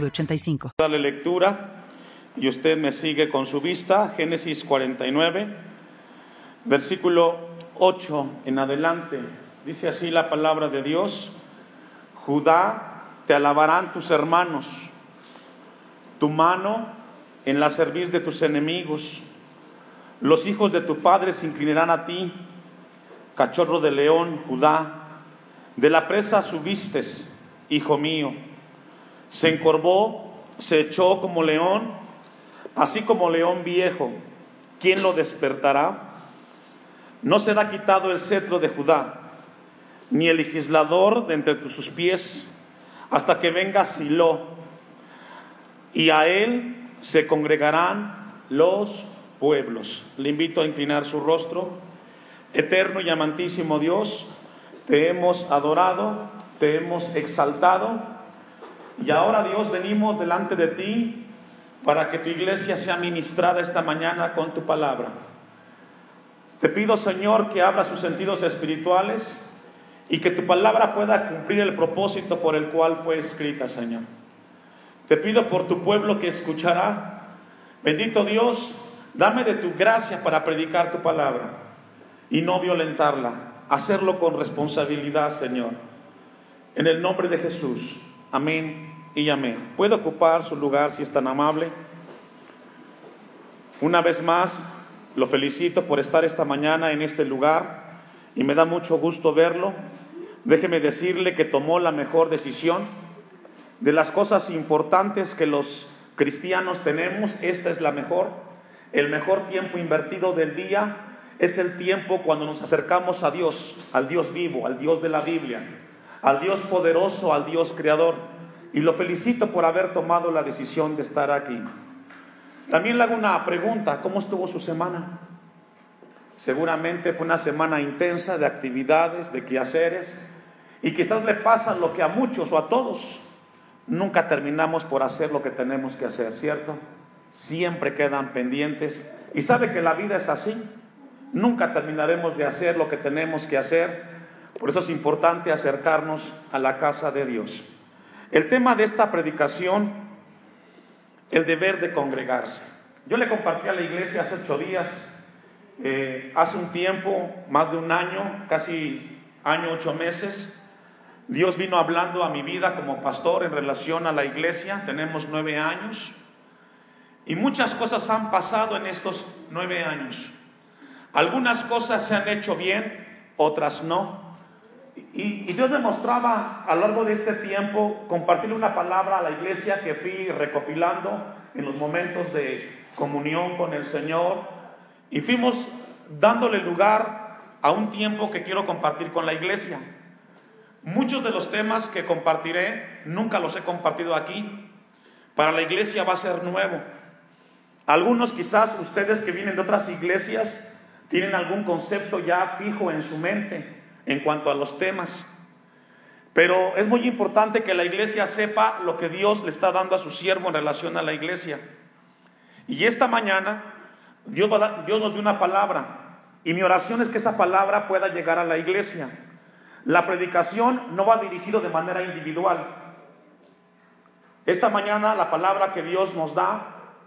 906985. Dale lectura y usted me sigue con su vista. Génesis 49, versículo 8 en adelante. Dice así la palabra de Dios. Judá, te alabarán tus hermanos. Tu mano en la cerviz de tus enemigos. Los hijos de tu padre se inclinarán a ti. Cachorro de león, Judá. De la presa subiste, hijo mío. Se encorvó, se echó como león, así como león viejo. ¿Quién lo despertará? No será quitado el cetro de Judá, ni el legislador de entre sus pies, hasta que venga Silo, y a él se congregarán los pueblos. Le invito a inclinar su rostro. Eterno y amantísimo Dios, te hemos adorado, te hemos exaltado, y ahora Dios venimos delante de ti para que tu iglesia sea ministrada esta mañana con tu palabra. Te pido, Señor, que abra sus sentidos espirituales y que tu palabra pueda cumplir el propósito por el cual fue escrita, Señor. Te pido por tu pueblo que escuchará. Bendito Dios, dame de tu gracia para predicar tu palabra y no violentarla. Hacerlo con responsabilidad, Señor. En el nombre de Jesús. Amén y amén. ¿Puede ocupar su lugar si es tan amable? Una vez más, lo felicito por estar esta mañana en este lugar y me da mucho gusto verlo. Déjeme decirle que tomó la mejor decisión. De las cosas importantes que los cristianos tenemos, esta es la mejor. El mejor tiempo invertido del día es el tiempo cuando nos acercamos a Dios, al Dios vivo, al Dios de la Biblia, al Dios poderoso, al Dios creador. Y lo felicito por haber tomado la decisión de estar aquí. También le hago una pregunta, ¿cómo estuvo su semana? Seguramente fue una semana intensa de actividades, de quehaceres, y quizás le pasa lo que a muchos o a todos, nunca terminamos por hacer lo que tenemos que hacer, ¿cierto? Siempre quedan pendientes. Y sabe que la vida es así, nunca terminaremos de hacer lo que tenemos que hacer, por eso es importante acercarnos a la casa de Dios. El tema de esta predicación, el deber de congregarse. Yo le compartí a la iglesia hace ocho días, eh, hace un tiempo, más de un año, casi año, ocho meses, Dios vino hablando a mi vida como pastor en relación a la iglesia, tenemos nueve años, y muchas cosas han pasado en estos nueve años. Algunas cosas se han hecho bien, otras no. Y, Dios me mostraba a lo largo de este tiempo compartirle una palabra a la iglesia que fui recopilando en los momentos de comunión con el Señor y fuimos dándole lugar a un tiempo que quiero compartir con la iglesia. Muchos de los temas que compartiré nunca los he compartido aquí. Para la iglesia va a ser nuevo. Algunos quizás ustedes que vienen de otras iglesias tienen algún concepto ya fijo en su mente en cuanto a los temas. Pero es muy importante que la iglesia sepa lo que Dios le está dando a su siervo en relación a la iglesia. Y esta mañana Dios, nos dio una palabra y mi oración es que esa palabra pueda llegar a la iglesia. La predicación no va dirigido de manera individual. Esta mañana la palabra que Dios nos da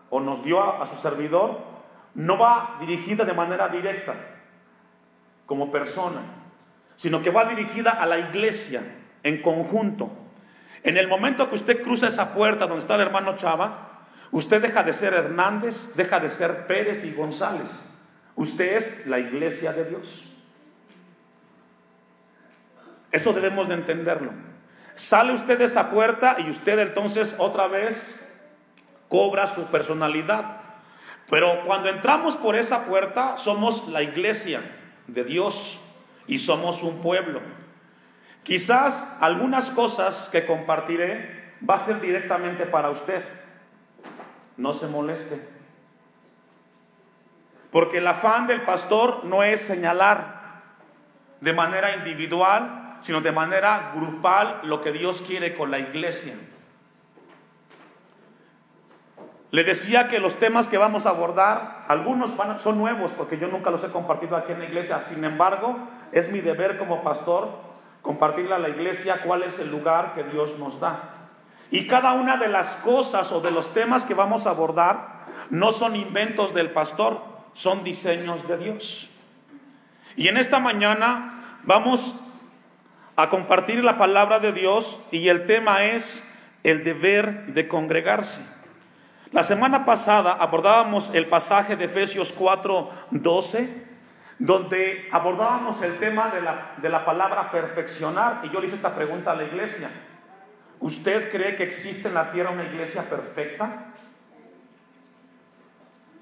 o nos dio a su servidor no va dirigida de manera directa como persona sino que va dirigida a la iglesia en conjunto. En el momento que usted cruza esa puerta donde está el hermano Chava, usted deja de ser Hernández, deja de ser Pérez y González. Usted es la iglesia de Dios. Eso debemos de entenderlo. Sale usted de esa puerta y usted entonces otra vez cobra su personalidad. Pero cuando entramos por esa puerta somos la iglesia de Dios y somos un pueblo. Quizás algunas cosas que compartiré va a ser directamente para usted. No se moleste. Porque el afán del pastor no es señalar de manera individual, sino de manera grupal lo que Dios quiere con la iglesia. Le decía que los temas que vamos a abordar, algunos son nuevos porque yo nunca los he compartido aquí en la iglesia. Sin embargo, es mi deber como pastor compartirle a la iglesia cuál es el lugar que Dios nos da. Y cada una de las cosas o de los temas que vamos a abordar no son inventos del pastor, son diseños de Dios. Y en esta mañana vamos a compartir la palabra de Dios y el tema es el deber de congregarse. La semana pasada abordábamos el pasaje de Efesios 4, 12, donde abordábamos el tema de la, de la palabra perfeccionar. Y yo le hice esta pregunta a la iglesia. ¿Usted cree que existe en la tierra una iglesia perfecta?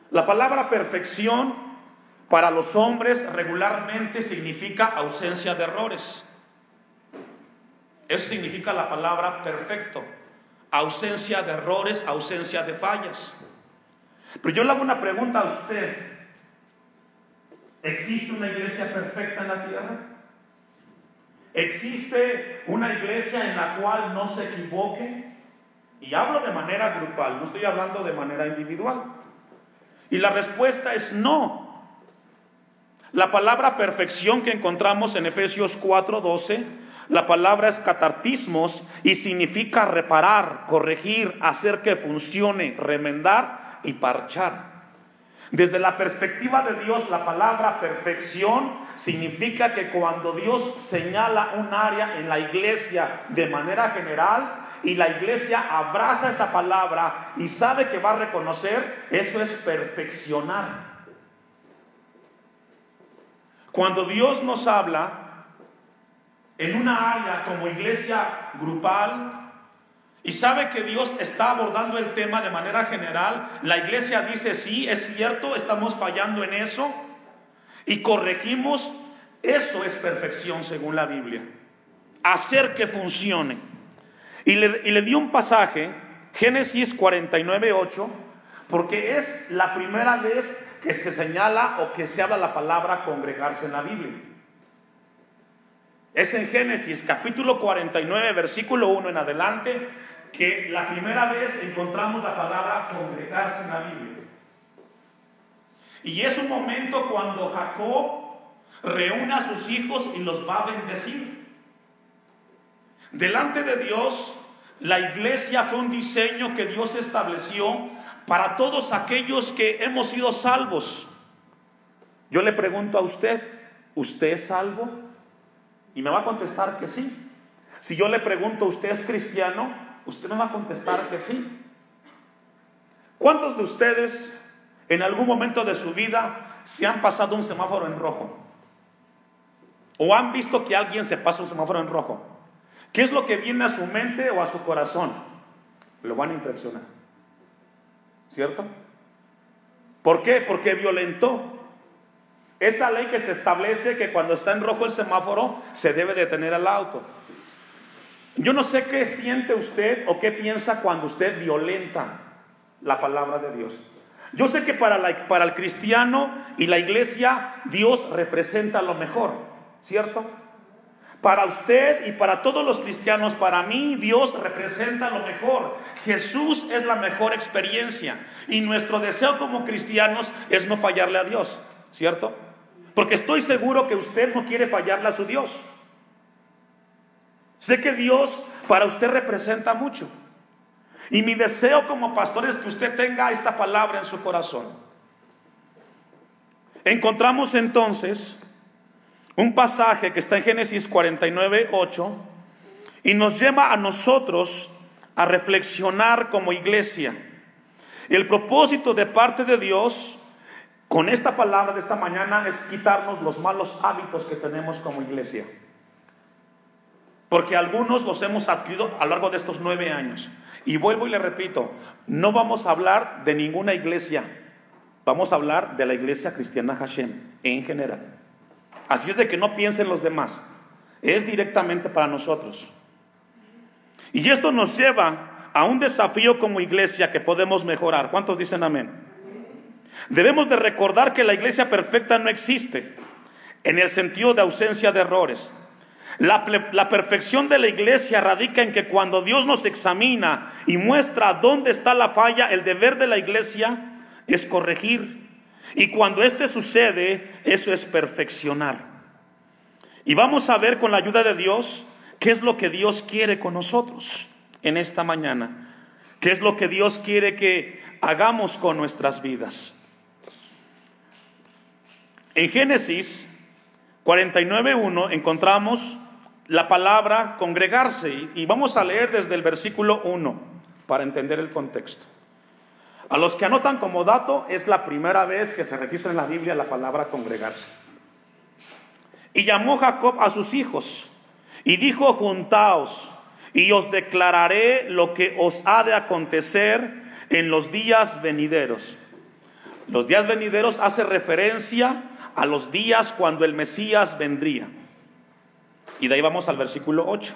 La palabra perfección para los hombres regularmente significa ausencia de errores. Eso significa la palabra perfecto ausencia de errores, ausencia de fallas. Pero yo le hago una pregunta a usted. ¿Existe una iglesia perfecta en la tierra? ¿Existe una iglesia en la cual no se equivoque? Y hablo de manera grupal, no estoy hablando de manera individual. Y la respuesta es no. La palabra perfección que encontramos en Efesios 4:12 la palabra es catartismos y significa reparar, corregir, hacer que funcione, remendar y parchar. Desde la perspectiva de Dios, la palabra perfección significa que cuando Dios señala un área en la iglesia de manera general y la iglesia abraza esa palabra y sabe que va a reconocer, eso es perfeccionar. Cuando Dios nos habla, en una área como iglesia grupal y sabe que Dios está abordando el tema de manera general, la iglesia dice, sí, es cierto, estamos fallando en eso y corregimos, eso es perfección según la Biblia. Hacer que funcione. Y le, y le di un pasaje, Génesis 49, 8, porque es la primera vez que se señala o que se habla la palabra congregarse en la Biblia. Es en Génesis capítulo 49, versículo 1 en adelante, que la primera vez encontramos la palabra congregarse en la Biblia. Y es un momento cuando Jacob reúne a sus hijos y los va a bendecir. Delante de Dios, la iglesia fue un diseño que Dios estableció para todos aquellos que hemos sido salvos. Yo le pregunto a usted, ¿usted es salvo? Y me va a contestar que sí. Si yo le pregunto, ¿usted es cristiano? Usted me va a contestar que sí. ¿Cuántos de ustedes en algún momento de su vida se han pasado un semáforo en rojo? ¿O han visto que alguien se pasa un semáforo en rojo? ¿Qué es lo que viene a su mente o a su corazón? Lo van a infeccionar. ¿Cierto? ¿Por qué? Porque violentó esa ley que se establece que cuando está en rojo el semáforo se debe detener al auto. Yo no sé qué siente usted o qué piensa cuando usted violenta la palabra de Dios. Yo sé que para, la, para el cristiano y la iglesia Dios representa lo mejor, ¿cierto? Para usted y para todos los cristianos, para mí Dios representa lo mejor. Jesús es la mejor experiencia y nuestro deseo como cristianos es no fallarle a Dios, ¿cierto? Porque estoy seguro que usted no quiere fallarle a su Dios. Sé que Dios para usted representa mucho. Y mi deseo como pastor es que usted tenga esta palabra en su corazón. Encontramos entonces un pasaje que está en Génesis 49, 8 y nos lleva a nosotros a reflexionar como iglesia. El propósito de parte de Dios con esta palabra de esta mañana es quitarnos los malos hábitos que tenemos como iglesia. Porque algunos los hemos adquirido a lo largo de estos nueve años. Y vuelvo y le repito, no vamos a hablar de ninguna iglesia, vamos a hablar de la iglesia cristiana Hashem en general. Así es de que no piensen los demás, es directamente para nosotros. Y esto nos lleva a un desafío como iglesia que podemos mejorar. ¿Cuántos dicen amén? Debemos de recordar que la iglesia perfecta no existe en el sentido de ausencia de errores. La, la, perfección de la iglesia radica en que cuando Dios nos examina y muestra dónde está la falla, el deber de la iglesia es corregir. Y cuando esto sucede, eso es perfeccionar. Y vamos a ver con la ayuda de Dios qué es lo que Dios quiere con nosotros en esta mañana. ¿Qué es lo que Dios quiere que hagamos con nuestras vidas? En Génesis 49.1 encontramos la palabra congregarse y vamos a leer desde el versículo 1 para entender el contexto. A los que anotan como dato, es la primera vez que se registra en la Biblia la palabra congregarse. Y llamó Jacob a sus hijos y dijo, juntaos y os declararé lo que os ha de acontecer en los días venideros. Los días venideros hace referencia a los días cuando el Mesías vendría. Y de ahí vamos al versículo 8,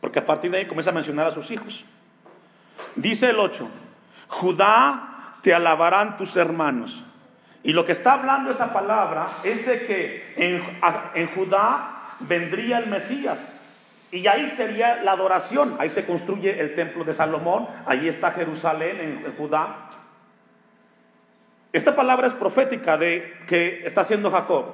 porque a partir de ahí comienza a mencionar a sus hijos. Dice el 8, Judá te alabarán tus hermanos y lo que está hablando esa palabra es de que en, Judá vendría el Mesías. Y ahí sería la adoración. Ahí se construye el templo de Salomón. Ahí está Jerusalén en, Judá. Esta palabra es profética de que está haciendo Jacob.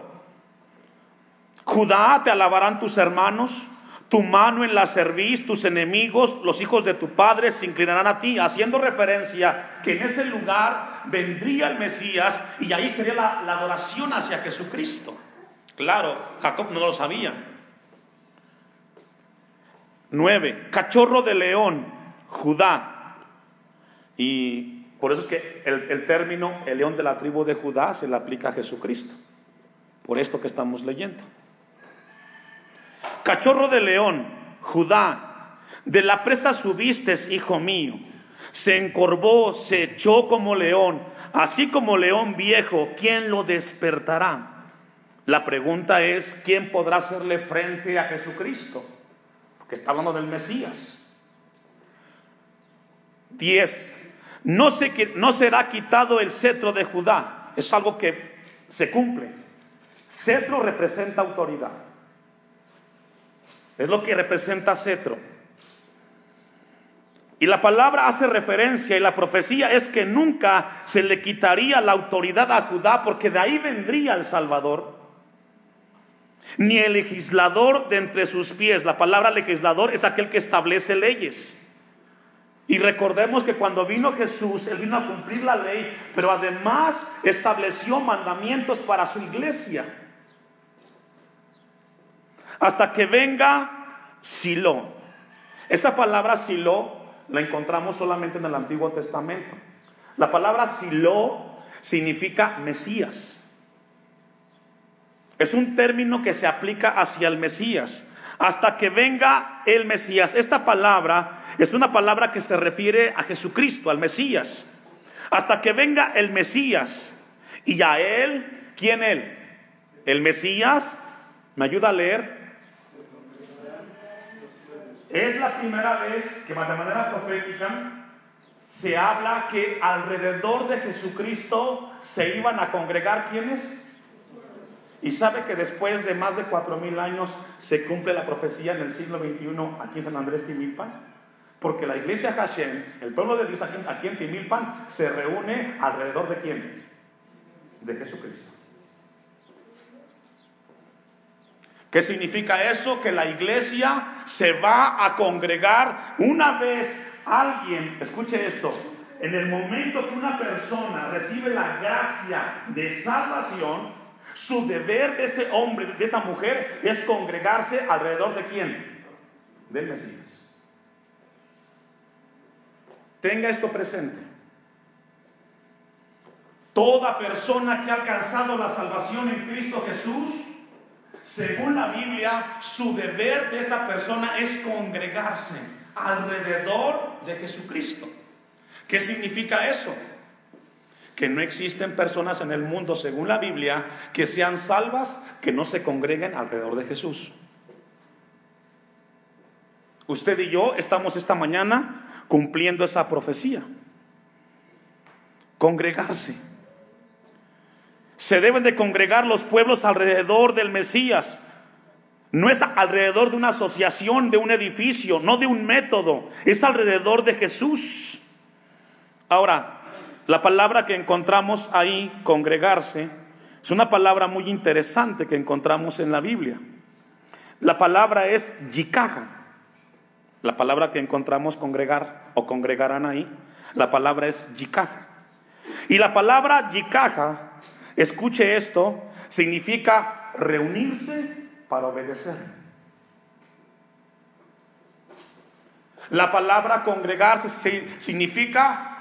Judá te alabarán tus hermanos, tu mano en la cerviz, tus enemigos, los hijos de tu padre se inclinarán a ti, haciendo referencia que en ese lugar vendría el Mesías y ahí sería la, adoración hacia Jesucristo. Claro, Jacob no lo sabía. Nueve, cachorro de león, Judá. Y por eso es que el, término el león de la tribu de Judá se le aplica a Jesucristo. Por esto que estamos leyendo. Cachorro de león, Judá, de la presa subiste, hijo mío. Se encorvó, se echó como león, así como león viejo, ¿quién lo despertará? La pregunta es, ¿quién podrá hacerle frente a Jesucristo? Porque está hablando del Mesías. 10. No, no será quitado el cetro de Judá. Es algo que se cumple. Cetro representa autoridad. Es lo que representa cetro. Y la palabra hace referencia y la profecía es que nunca se le quitaría la autoridad a Judá porque de ahí vendría el Salvador. Ni el legislador de entre sus pies. La palabra legislador es aquel que establece leyes. Y recordemos que cuando vino Jesús, Él vino a cumplir la ley, pero además estableció mandamientos para su iglesia hasta que venga Silo. Esa palabra Silo la encontramos solamente en el Antiguo Testamento. La palabra Silo significa Mesías. Es un término que se aplica hacia el Mesías. Hasta que venga el Mesías. Esta palabra es una palabra que se refiere a Jesucristo, al Mesías. Hasta que venga el Mesías. Y a él, ¿quién él? El Mesías, ¿me ayuda a leer? Es la primera vez que de manera profética se habla que alrededor de Jesucristo se iban a congregar quienes. Y sabe que después de más de cuatro mil años se cumple la profecía en el siglo XXI aquí en San Andrés Timilpan. Porque la iglesia Hashem, el pueblo de Dios aquí en Timilpan, se reúne alrededor de quién? De Jesucristo. ¿Qué significa eso? Que la iglesia se va a congregar una vez alguien, escuche esto, en el momento que una persona recibe la gracia de salvación, su deber de ese hombre, de esa mujer, es congregarse alrededor de quién? Del Mesías. Tenga esto presente. Toda persona que ha alcanzado la salvación en Cristo Jesús, según la Biblia, su deber de esa persona es congregarse alrededor de Jesucristo. ¿Qué significa eso? Que no existen personas en el mundo, según la Biblia, que sean salvas, que no se congreguen alrededor de Jesús. Usted y yo estamos esta mañana cumpliendo esa profecía. Congregarse. Se deben de congregar los pueblos alrededor del Mesías. No es alrededor de una asociación, de un edificio, no de un método, es alrededor de Jesús. Ahora, la palabra que encontramos ahí, congregarse, es una palabra muy interesante que encontramos en la Biblia. La palabra es yikaja. La palabra que encontramos congregar o congregarán ahí, la palabra es yikaja. Y la palabra yikaja, escuche esto, significa reunirse para obedecer. La palabra congregarse significa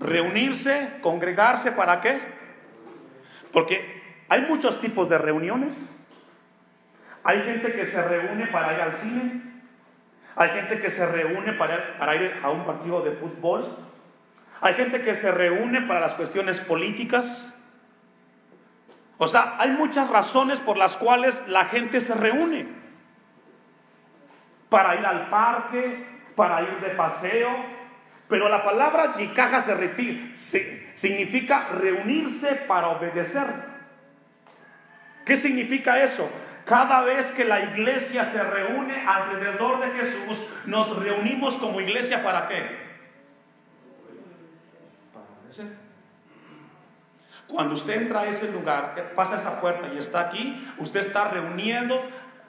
reunirse, congregarse para qué? Porque hay muchos tipos de reuniones. Hay gente que se reúne para ir al cine. Hay gente que se reúne para, ir a un partido de fútbol. Hay gente que se reúne para las cuestiones políticas. O sea, hay muchas razones por las cuales la gente se reúne. Para ir al parque, para ir de paseo. Pero la palabra yikaja se refiere, significa reunirse para obedecer. ¿Qué significa eso? Cada vez que la iglesia se reúne alrededor de Jesús, nos reunimos como iglesia para qué? Para obedecer. Cuando usted entra a ese lugar, pasa esa puerta y está aquí, usted está reuniendo,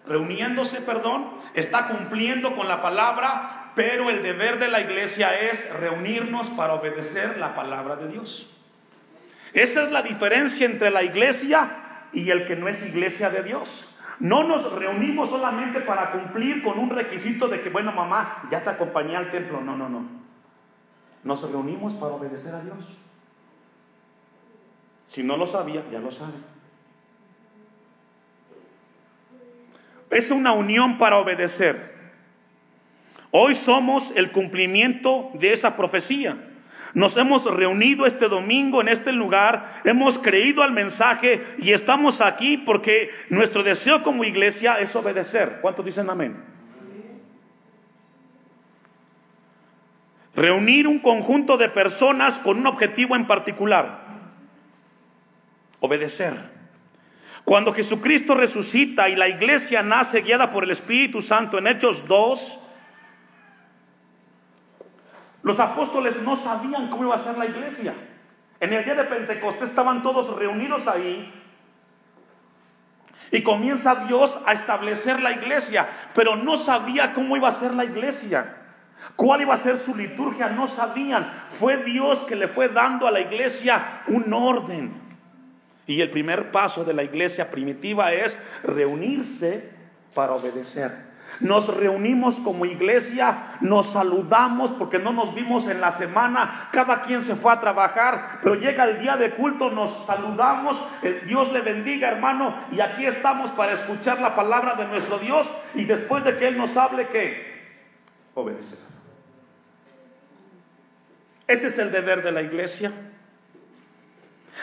reuniéndose, perdón, está cumpliendo con la palabra, pero el deber de la iglesia es reunirnos para obedecer la palabra de Dios. Esa es la diferencia entre la iglesia y el que no es iglesia de Dios. No nos reunimos solamente para cumplir con un requisito de que, bueno, mamá, ya te acompañé al templo. No, no, no. Nos reunimos para obedecer a Dios. Si no lo sabía, ya lo sabe. Es una unión para obedecer. Hoy somos el cumplimiento de esa profecía. Nos hemos reunido este domingo en este lugar, hemos creído al mensaje y estamos aquí porque nuestro deseo como iglesia es obedecer. ¿Cuántos dicen amén? Reunir un conjunto de personas con un objetivo en particular obedecer. Cuando Jesucristo resucita y la iglesia nace guiada por el Espíritu Santo en Hechos 2, los apóstoles no sabían cómo iba a ser la iglesia. En el día de Pentecostés estaban todos reunidos ahí y comienza Dios a establecer la iglesia, pero no sabía cómo iba a ser la iglesia. ¿Cuál iba a ser su liturgia? No sabían. Fue Dios que le fue dando a la iglesia un orden. Y el primer paso de la iglesia primitiva es reunirse para obedecer. Nos reunimos como iglesia, nos saludamos porque no nos vimos en la semana, cada quien se fue a trabajar, pero llega el día de culto, nos saludamos, Dios le bendiga hermano, y aquí estamos para escuchar la palabra de nuestro Dios y después de que Él nos hable, ¿qué? Obedecer. Ese es el deber de la iglesia.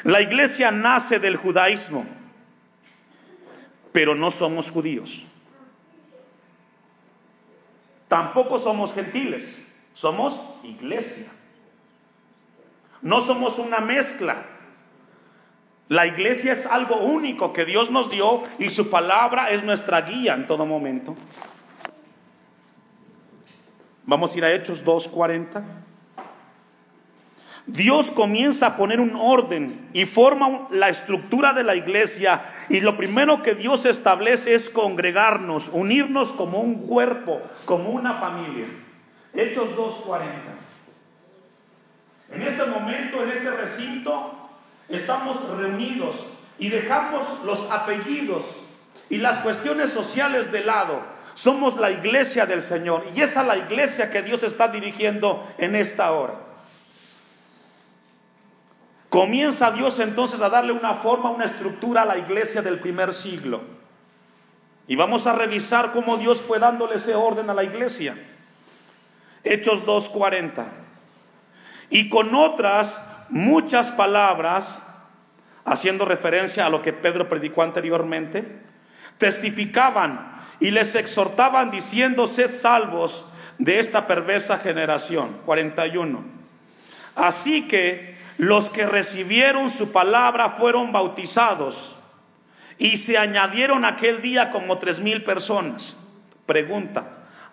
La iglesia nace del judaísmo, pero no somos judíos. Tampoco somos gentiles, somos iglesia. No somos una mezcla. La iglesia es algo único que Dios nos dio y su palabra es nuestra guía en todo momento. Vamos a ir a Hechos 2.40. Dios comienza a poner un orden y forma la estructura de la iglesia y lo primero que Dios establece es congregarnos, unirnos como un cuerpo, como una familia. Hechos 2.40. En este momento, en este recinto, estamos reunidos y dejamos los apellidos y las cuestiones sociales de lado. Somos la iglesia del Señor y esa es la iglesia que Dios está dirigiendo en esta hora. Comienza Dios entonces a darle una forma, una estructura a la iglesia del primer siglo. Y vamos a revisar cómo Dios fue dándole ese orden a la iglesia. Hechos 2.40. Y con otras muchas palabras, haciendo referencia a lo que Pedro predicó anteriormente, testificaban y les exhortaban diciendo, sed salvos de esta perversa generación. 41. Así que los que recibieron su palabra fueron bautizados y se añadieron aquel día como tres mil personas. Pregunta,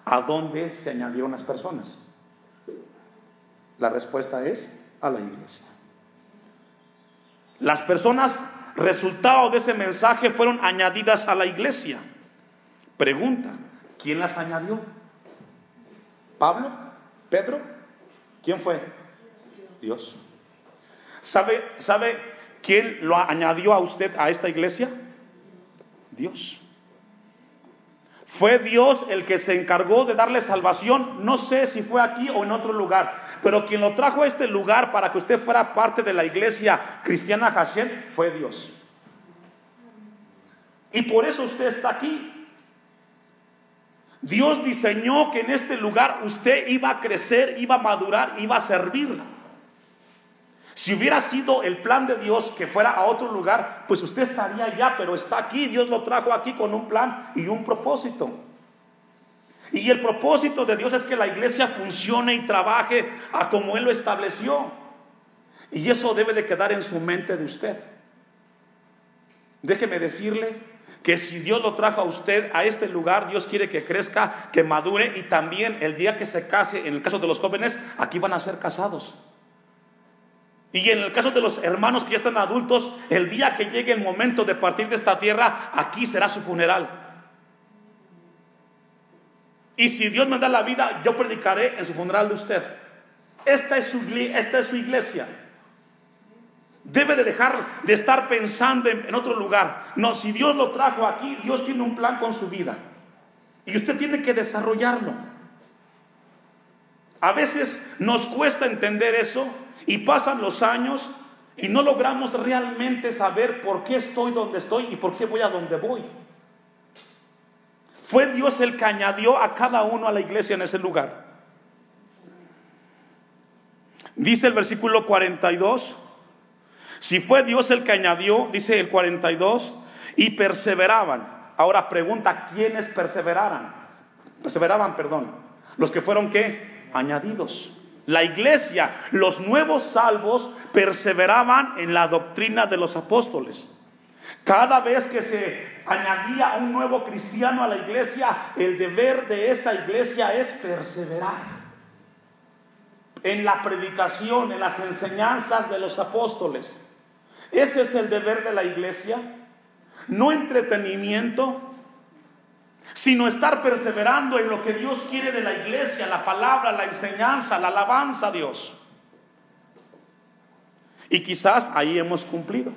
¿a dónde se añadieron las personas? La respuesta es a la iglesia. Las personas resultado de ese mensaje fueron añadidas a la iglesia. Pregunta, ¿quién las añadió? ¿Pablo? ¿Pedro? ¿Quién fue? Dios. ¿Sabe, ¿Sabe quién lo añadió a usted a esta iglesia? Dios. Fue Dios el que se encargó de darle salvación. No sé si fue aquí o en otro lugar, pero quien lo trajo a este lugar para que usted fuera parte de la iglesia cristiana Hashem fue Dios. Y por eso usted está aquí. Dios diseñó que en este lugar usted iba a crecer, iba a madurar, iba a servir. Si hubiera sido el plan de Dios que fuera a otro lugar, pues usted estaría allá, pero está aquí. Dios lo trajo aquí con un plan y un propósito. Y el propósito de Dios es que la iglesia funcione y trabaje a como Él lo estableció. Y eso debe de quedar en su mente de usted. Déjeme decirle que si Dios lo trajo a usted a este lugar, Dios quiere que crezca, que madure y también el día que se case, en el caso de los jóvenes, aquí van a ser casados. Y en el caso de los hermanos que ya están adultos, el día que llegue el momento de partir de esta tierra, aquí será su funeral. Y si Dios me da la vida, yo predicaré en su funeral de usted. Esta es su, esta es su iglesia. Debe de dejar de estar pensando en, otro lugar. No, si Dios lo trajo aquí, Dios tiene un plan con su vida. Y usted tiene que desarrollarlo. A veces nos cuesta entender eso y pasan los años y no logramos realmente saber por qué estoy donde estoy y por qué voy a donde voy. Fue Dios el que añadió a cada uno a la iglesia en ese lugar. Dice el versículo 42, si fue Dios el que añadió, dice el 42, y perseveraban. Ahora pregunta, ¿quiénes perseveraran? Perseveraban, perdón. Los que fueron qué? Añadidos. La iglesia, los nuevos salvos perseveraban en la doctrina de los apóstoles. Cada vez que se añadía un nuevo cristiano a la iglesia, el deber de esa iglesia es perseverar en la predicación, en las enseñanzas de los apóstoles. Ese es el deber de la iglesia. No entretenimiento, sino estar perseverando en lo que Dios quiere de la iglesia, la palabra, la enseñanza, la alabanza a Dios. Y quizás ahí hemos cumplido.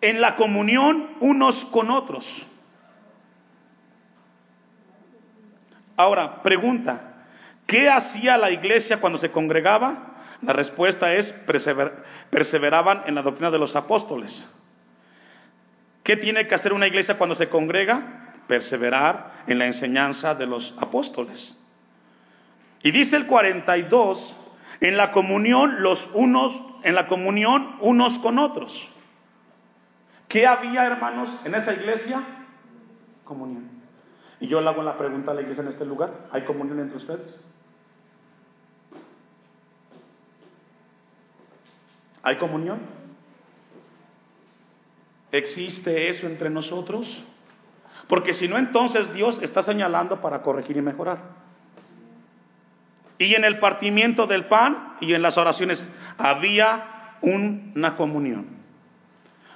En la comunión unos con otros. Ahora, pregunta, ¿qué hacía la iglesia cuando se congregaba? La respuesta es perseveraban en la doctrina de los apóstoles. ¿Qué tiene que hacer una iglesia cuando se congrega? Perseverar en la enseñanza de los apóstoles. Y dice el 42, en la comunión los unos, en la comunión unos con otros. ¿Qué había, hermanos, en esa iglesia? Comunión. Y yo le hago la pregunta a la iglesia en este lugar, ¿hay comunión entre ustedes? ¿Hay comunión? ¿Existe eso entre nosotros? Porque si no, entonces Dios está señalando para corregir y mejorar. Y en el partimiento del pan y en las oraciones había una comunión.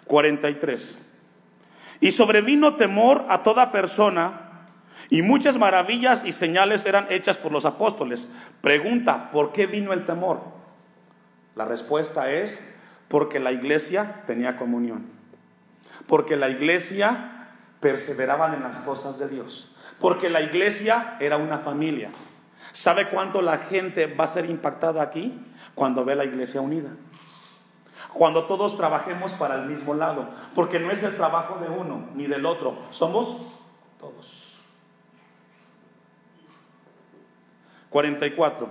43. Y sobrevino temor a toda persona y muchas maravillas y señales eran hechas por los apóstoles. Pregunta, ¿por qué vino el temor? La respuesta es porque la iglesia tenía comunión, porque la iglesia perseveraba en las cosas de Dios, porque la iglesia era una familia. ¿Sabe cuánto la gente va a ser impactada aquí cuando ve la iglesia unida? Cuando todos trabajemos para el mismo lado, porque no es el trabajo de uno ni del otro, somos todos. 44.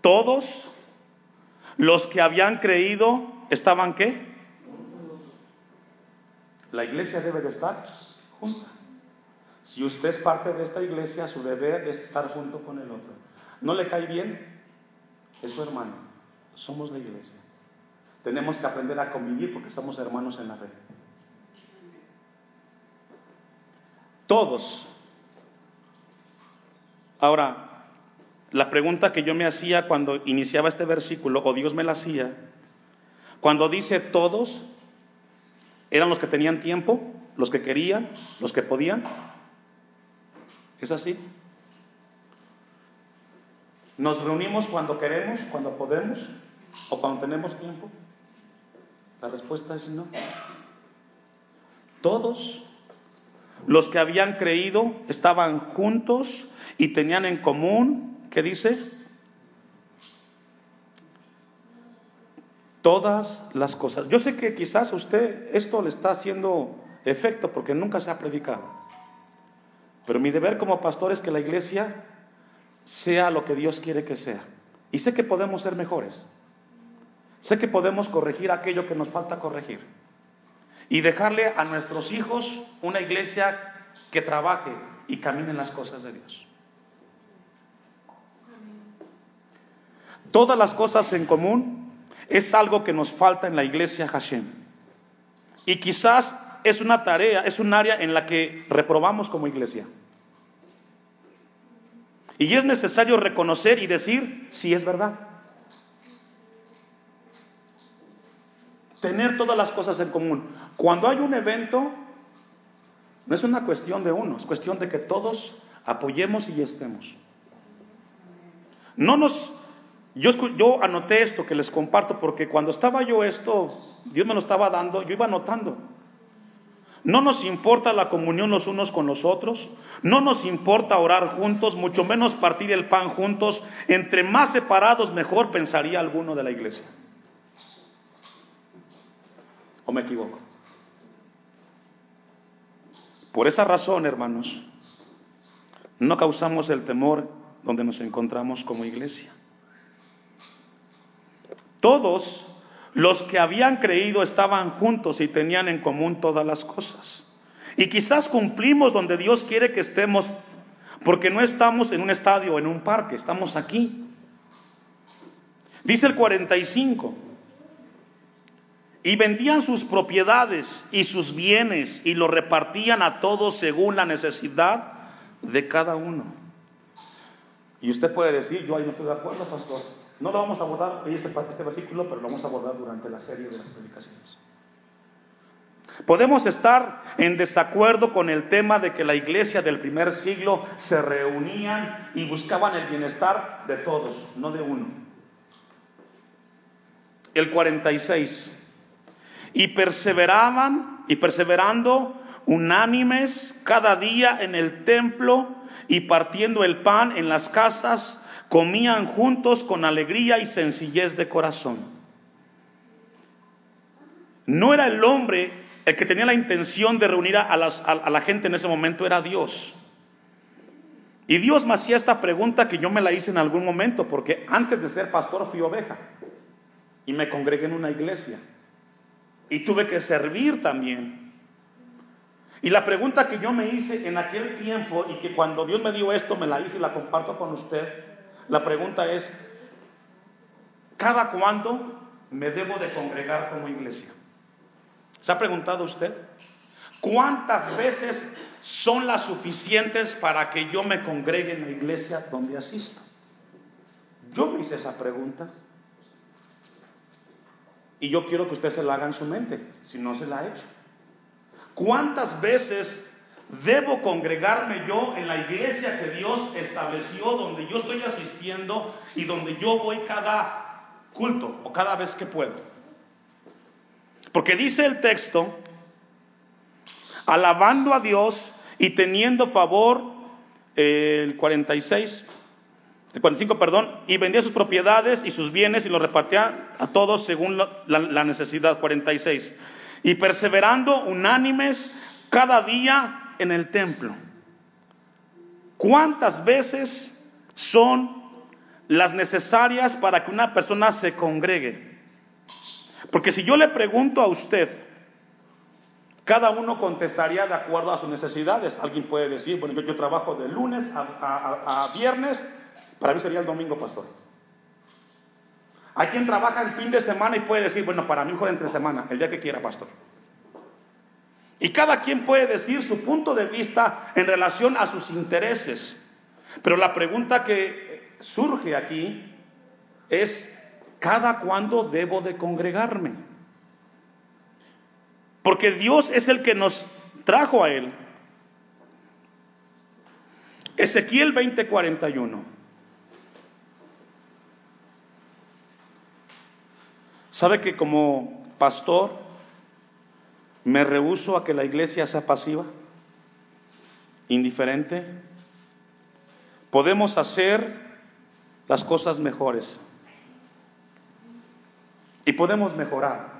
Todos los que habían creído estaban qué? la iglesia debe de estar junta. Si usted es parte de esta iglesia, su deber es estar junto con el otro. ¿No le cae bien? Es su hermano. Somos la iglesia. Tenemos que aprender a convivir porque somos hermanos en la fe. Todos. Ahora, la pregunta que yo me hacía cuando iniciaba este versículo, o Dios me la hacía, cuando dice todos, ¿eran los que tenían tiempo? ¿Los que querían? ¿Los que podían? ¿Es así? ¿Nos reunimos cuando queremos, cuando podemos o cuando tenemos tiempo? La respuesta es no. Todos los que habían creído estaban juntos y tenían en común, ¿qué dice? Todas las cosas. Yo sé que quizás usted esto le está haciendo efecto porque nunca se ha predicado. Pero mi deber como pastor es que la iglesia sea lo que Dios quiere que sea. Y sé que podemos ser mejores. Sé que podemos corregir aquello que nos falta corregir. Y dejarle a nuestros hijos una iglesia que trabaje y camine en las cosas de Dios. Todas las cosas en común es algo que nos falta en la iglesia Hashem. Y quizás es una tarea, es un área en la que reprobamos como iglesia. Y es necesario reconocer y decir si es verdad. Tener todas las cosas en común. Cuando hay un evento, no es una cuestión de uno, es cuestión de que todos apoyemos y estemos. No nos yo, anoté esto que les comparto porque cuando estaba yo esto, Dios me lo estaba dando, yo iba anotando. No nos importa la comunión los unos con los otros, no nos importa orar juntos, mucho menos partir el pan juntos. Entre más separados, mejor pensaría alguno de la iglesia. ¿O me equivoco? Por esa razón, hermanos, no causamos el temor donde nos encontramos como iglesia. Todos los que habían creído estaban juntos y tenían en común todas las cosas. Y quizás cumplimos donde Dios quiere que estemos, porque no estamos en un estadio o en un parque, estamos aquí. Dice el 45, y vendían sus propiedades y sus bienes y lo repartían a todos según la necesidad de cada uno. Y usted puede decir, yo ahí no estoy de acuerdo, pastor. No lo vamos a abordar hoy este, este versículo, pero lo vamos a abordar durante la serie de las predicaciones. Podemos estar en desacuerdo con el tema de que la iglesia del primer siglo se reunían y buscaban el bienestar de todos, no de uno. El 46. Y perseveraban y perseverando unánimes cada día en el templo y partiendo el pan en las casas comían juntos con alegría y sencillez de corazón. No era el hombre el que tenía la intención de reunir a, la gente en ese momento, era Dios. Y Dios me hacía esta pregunta que yo me la hice en algún momento, porque antes de ser pastor fui oveja y me congregué en una iglesia y tuve que servir también. Y la pregunta que yo me hice en aquel tiempo y que cuando Dios me dio esto me la hice y la comparto con usted, la pregunta es, ¿cada cuánto me debo de congregar como iglesia? ¿Se ha preguntado usted? ¿Cuántas veces son las suficientes para que yo me congregue en la iglesia donde asisto? Yo me hice esa pregunta. Y yo quiero que usted se la haga en su mente, si no se la ha hecho. ¿Cuántas veces Debo congregarme yo en la iglesia que Dios estableció, donde yo estoy asistiendo y donde yo voy cada culto o cada vez que puedo. Porque dice el texto, alabando a Dios y teniendo favor, el 46, el 45, perdón, y vendía sus propiedades y sus bienes y los repartía a todos según la, la necesidad, 46. Y perseverando unánimes cada día en el templo. ¿Cuántas veces son las necesarias para que una persona se congregue? Porque si yo le pregunto a usted, Cada uno contestaría de acuerdo a sus necesidades. Alguien puede decir, bueno, yo, trabajo de lunes a, viernes, para mí sería el domingo, pastor. Hay quien trabaja el fin de semana y puede decir, bueno, para mí mejor entre semana, el día que quiera, pastor. Y cada quien puede decir su punto de vista en relación a sus intereses. Pero la pregunta que surge aquí es, ¿cada cuándo debo de congregarme? Porque Dios es el que nos trajo a Él. Ezequiel 20:41. ¿Sabe que como pastor me rehuso a que la iglesia sea pasiva, indiferente? Podemos hacer las cosas mejores y podemos mejorar.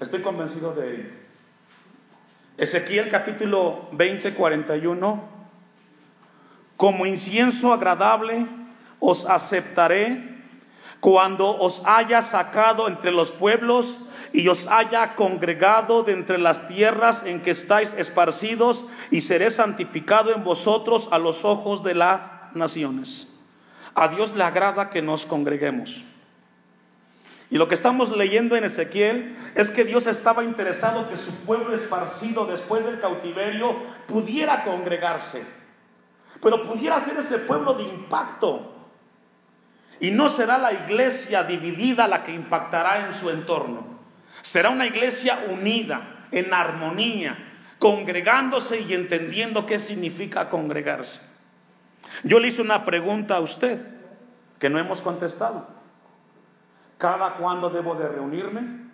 Estoy convencido de ello. Ezequiel capítulo 20, 41. Como incienso agradable os aceptaré cuando os haya sacado entre los pueblos y os haya congregado de entre las tierras en que estáis esparcidos y seré santificado en vosotros a los ojos de las naciones. A Dios le agrada que nos congreguemos. Y lo que estamos leyendo en Ezequiel es que Dios estaba interesado que su pueblo esparcido después del cautiverio pudiera congregarse, pero pudiera ser ese pueblo de impacto. Y no será la iglesia dividida la que impactará en su entorno. Será una iglesia unida, en armonía, congregándose y entendiendo qué significa congregarse. Yo le hice una pregunta a usted que no hemos contestado. ¿Cada cuándo debo de reunirme?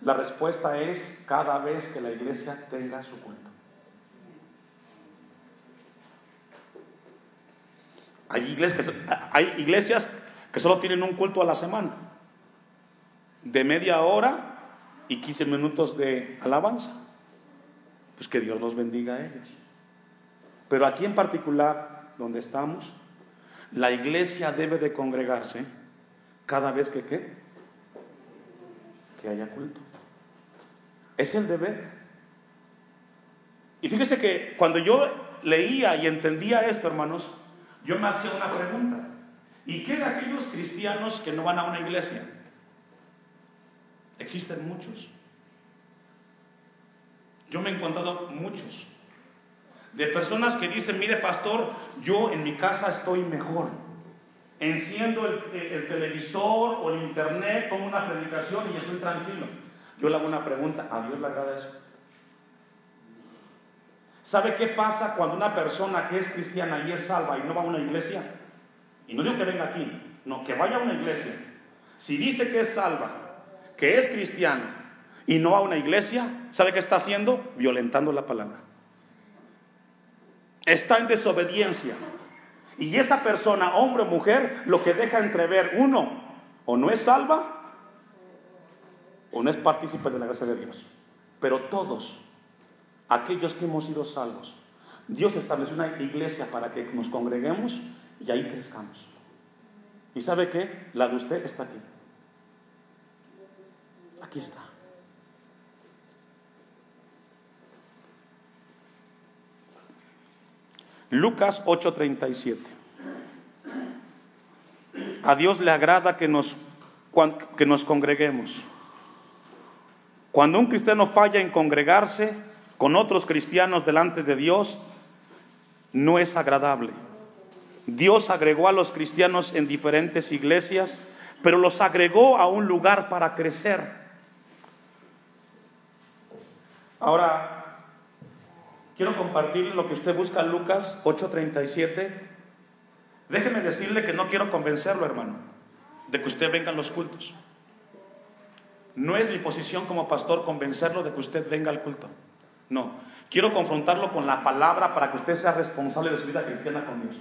La respuesta es cada vez que la iglesia tenga su culto. Hay iglesias, que, hay iglesias que solo tienen un culto a la semana, de media hora y 15 minutos de alabanza. Pues que Dios los bendiga a ellos. Pero aquí en particular, donde estamos, la iglesia debe de congregarse cada vez que qué? que haya culto. Es el deber. Y fíjese que cuando yo leía y entendía esto, hermanos, yo me hacía una pregunta. ¿Y qué de aquellos cristianos que no van a una iglesia? Existen muchos. Yo me he encontrado muchos. De personas que dicen, mire pastor, yo en mi casa estoy mejor enciendo el, televisor o el internet, pongo una predicación y estoy tranquilo. Yo le hago una pregunta, ¿a Dios le agrada eso? ¿Sabe qué pasa cuando una persona que es cristiana y es salva y no va a una iglesia? Y no digo que venga aquí, no, que vaya a una iglesia. Si dice que es salva, que es cristiana y no a una iglesia, ¿sabe qué está haciendo? Violentando la palabra. Está en desobediencia. Y esa persona, hombre o mujer, lo que deja entrever, uno, o no es salva, o no es partícipe de la gracia de Dios. Pero todos, aquellos que hemos sido salvos, Dios estableció una iglesia para que nos congreguemos y ahí crezcamos. ¿Y sabe qué? La de usted está aquí. Aquí está. Lucas 8:37. A Dios le agrada que nos, que nos congreguemos. Cuando un cristiano falla en congregarse con otros cristianos delante de Dios, no es agradable. Dios agregó a los cristianos en diferentes iglesias, pero los agregó a un lugar para crecer. Ahora, Quiero compartir lo que usted busca en Lucas 8:37. Déjeme decirle que no quiero convencerlo, hermano, de que usted venga a los cultos. No es mi posición como pastor convencerlo de que usted venga al culto. No, quiero confrontarlo con la palabra para que usted sea responsable de su vida cristiana con Dios.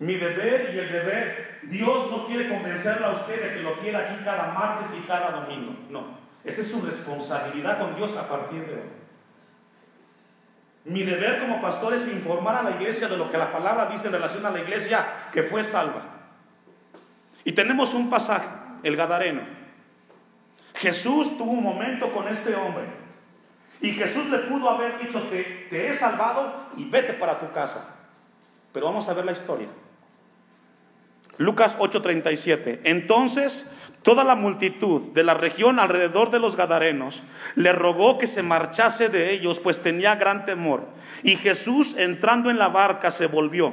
Mi deber y el deber, Dios no quiere convencerlo a usted de que lo quiera aquí cada martes y cada domingo. No. Esa es su responsabilidad con Dios a partir de hoy. Mi deber como pastor es informar a la iglesia de lo que la palabra dice en relación a la iglesia que fue salva. Y tenemos un pasaje, el Gadareno. Jesús tuvo un momento con este hombre. Y Jesús le pudo haber dicho, que te he salvado y vete para tu casa. Pero vamos a ver la historia. Lucas 8:37. Entonces toda la multitud de la región alrededor de los Gadarenos le rogó que se marchase de ellos, pues tenía gran temor. Y Jesús entrando en la barca se volvió.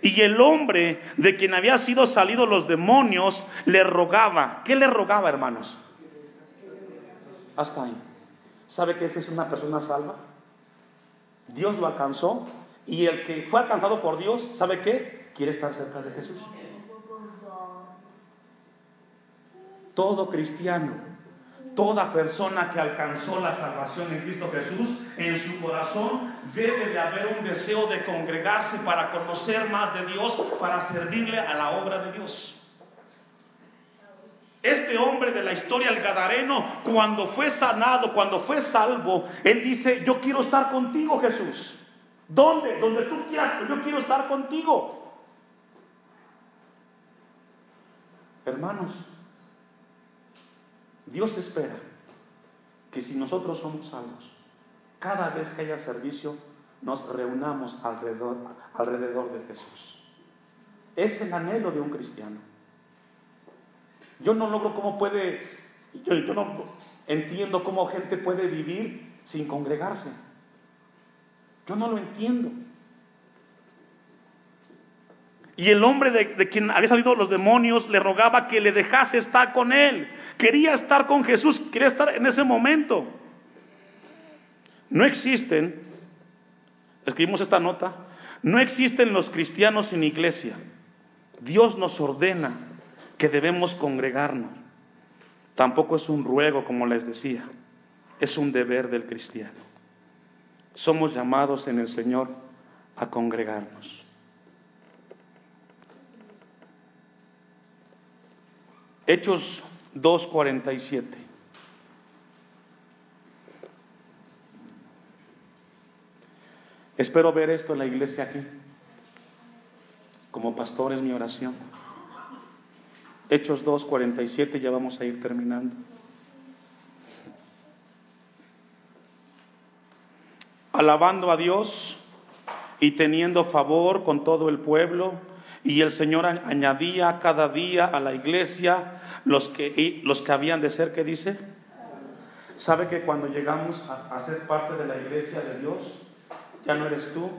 Y el hombre de quien había sido salido los demonios le rogaba. ¿Qué le rogaba, hermanos? Hasta ahí. ¿Sabe que esa es una persona salva? Dios lo alcanzó y el que fue alcanzado por Dios, ¿sabe qué? Quiere estar cerca de Jesús. Todo cristiano, toda persona que alcanzó la salvación en Cristo Jesús, en su corazón debe de haber un deseo de congregarse para conocer más de Dios, para servirle a la obra de Dios. Este hombre de la historia, el Gadareno, cuando fue sanado, cuando fue salvo, él dice, yo quiero estar contigo, Jesús. ¿Dónde? Donde tú quieras, yo quiero estar contigo. Hermanos, Dios espera que si nosotros somos salvos, cada vez que haya servicio, nos reunamos alrededor, alrededor de Jesús. Es el anhelo de un cristiano. Yo no logro cómo puede, yo, yo no entiendo cómo gente puede vivir sin congregarse. Yo no lo entiendo. Y el hombre de, quien había salido los demonios le rogaba que le dejase estar con él. Quería estar con Jesús, quería estar en ese momento. No existen, escribimos esta nota, no existen los cristianos sin iglesia. Dios nos ordena que debemos congregarnos. Tampoco es un ruego, como les decía, es un deber del cristiano. Somos llamados en el Señor a congregarnos. Hechos 2.47. Espero ver esto en la iglesia aquí. Como pastor es mi oración. Hechos 2.47, ya vamos a ir terminando. Alabando a Dios y teniendo favor con todo el pueblo y el Señor añadía cada día a la iglesia los que, los que habían de ser, ¿qué dice? ¿Sabe que cuando llegamos a, a ser parte de la iglesia de Dios, ya no eres tú,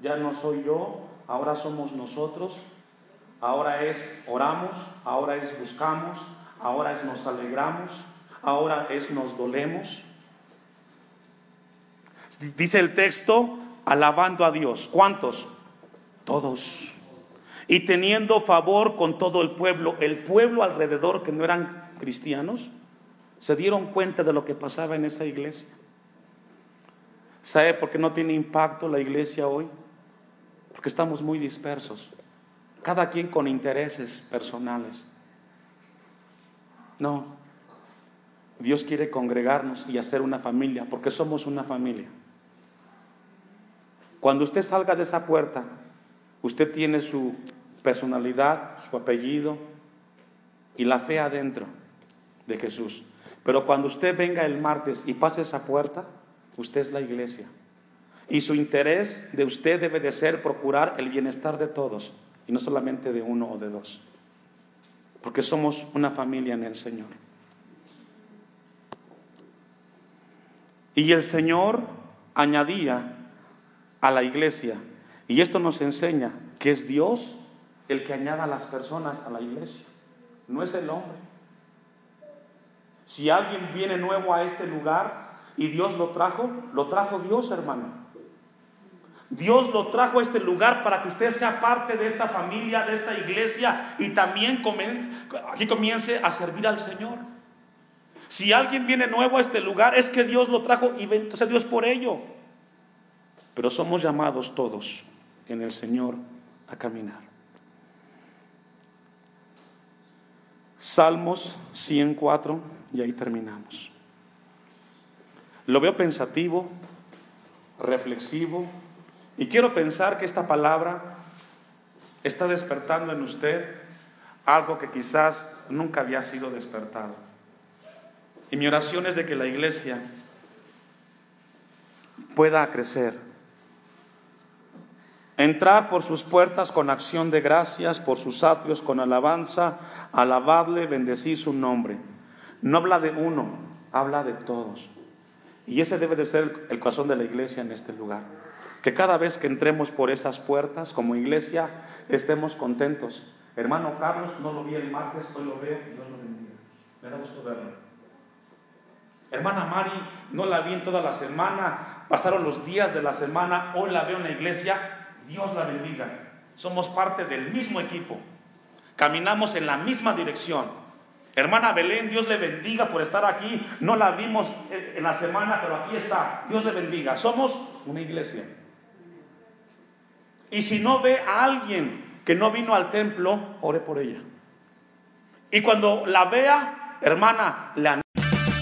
ya no soy yo, ahora somos nosotros, ahora es oramos, ahora es buscamos, ahora es nos alegramos, ahora es nos dolemos? Dice el texto, alabando a Dios. ¿Cuántos? Todos y teniendo favor con todo el pueblo, el pueblo alrededor que no eran cristianos, se dieron cuenta de lo que pasaba en esa iglesia. ¿Sabe por qué no tiene impacto la iglesia hoy? Porque estamos muy dispersos, cada quien con intereses personales. No, Dios quiere congregarnos y hacer una familia, porque somos una familia. Cuando usted salga de esa puerta, usted tiene su personalidad, su apellido y la fe adentro de Jesús. Pero cuando usted venga el martes y pase esa puerta, usted es la iglesia. Y su interés de usted debe de ser procurar el bienestar de todos y no solamente de uno o de dos. Porque somos una familia en el Señor. Y el Señor añadía a la iglesia, y esto nos enseña que es Dios el que añada a las personas a la iglesia, no es el hombre. Si alguien viene nuevo a este lugar y Dios lo trajo, lo trajo Dios, hermano. Dios lo trajo a este lugar para que usted sea parte de esta familia, de esta iglesia y también aquí comience a servir al Señor. Si alguien viene nuevo a este lugar, es que Dios lo trajo y entonces Dios por ello. Pero somos llamados todos en el Señor a caminar. Salmos 104 y ahí terminamos. Lo veo pensativo, reflexivo y quiero pensar que esta palabra está despertando en usted algo que quizás nunca había sido despertado. Y mi oración es de que la iglesia pueda crecer. Entrar por sus puertas con acción de gracias, por sus atrios con alabanza, alabadle, bendecir su nombre. No habla de uno, habla de todos. Y ese debe de ser el corazón de la iglesia en este lugar. Que cada vez que entremos por esas puertas como iglesia estemos contentos. Hermano Carlos, no lo vi el martes, hoy lo veo, Dios lo bendiga. Me da gusto verlo. Hermana Mari, no la vi en toda la semana, pasaron los días de la semana, hoy la veo en la iglesia, Dios la bendiga. Somos parte del mismo equipo. Caminamos en la misma dirección. Hermana Belén, Dios le bendiga por estar aquí. No la vimos en la semana, pero aquí está. Dios le bendiga. Somos una iglesia. Y si no ve a alguien que no vino al templo, ore por ella. Y cuando la vea, hermana, la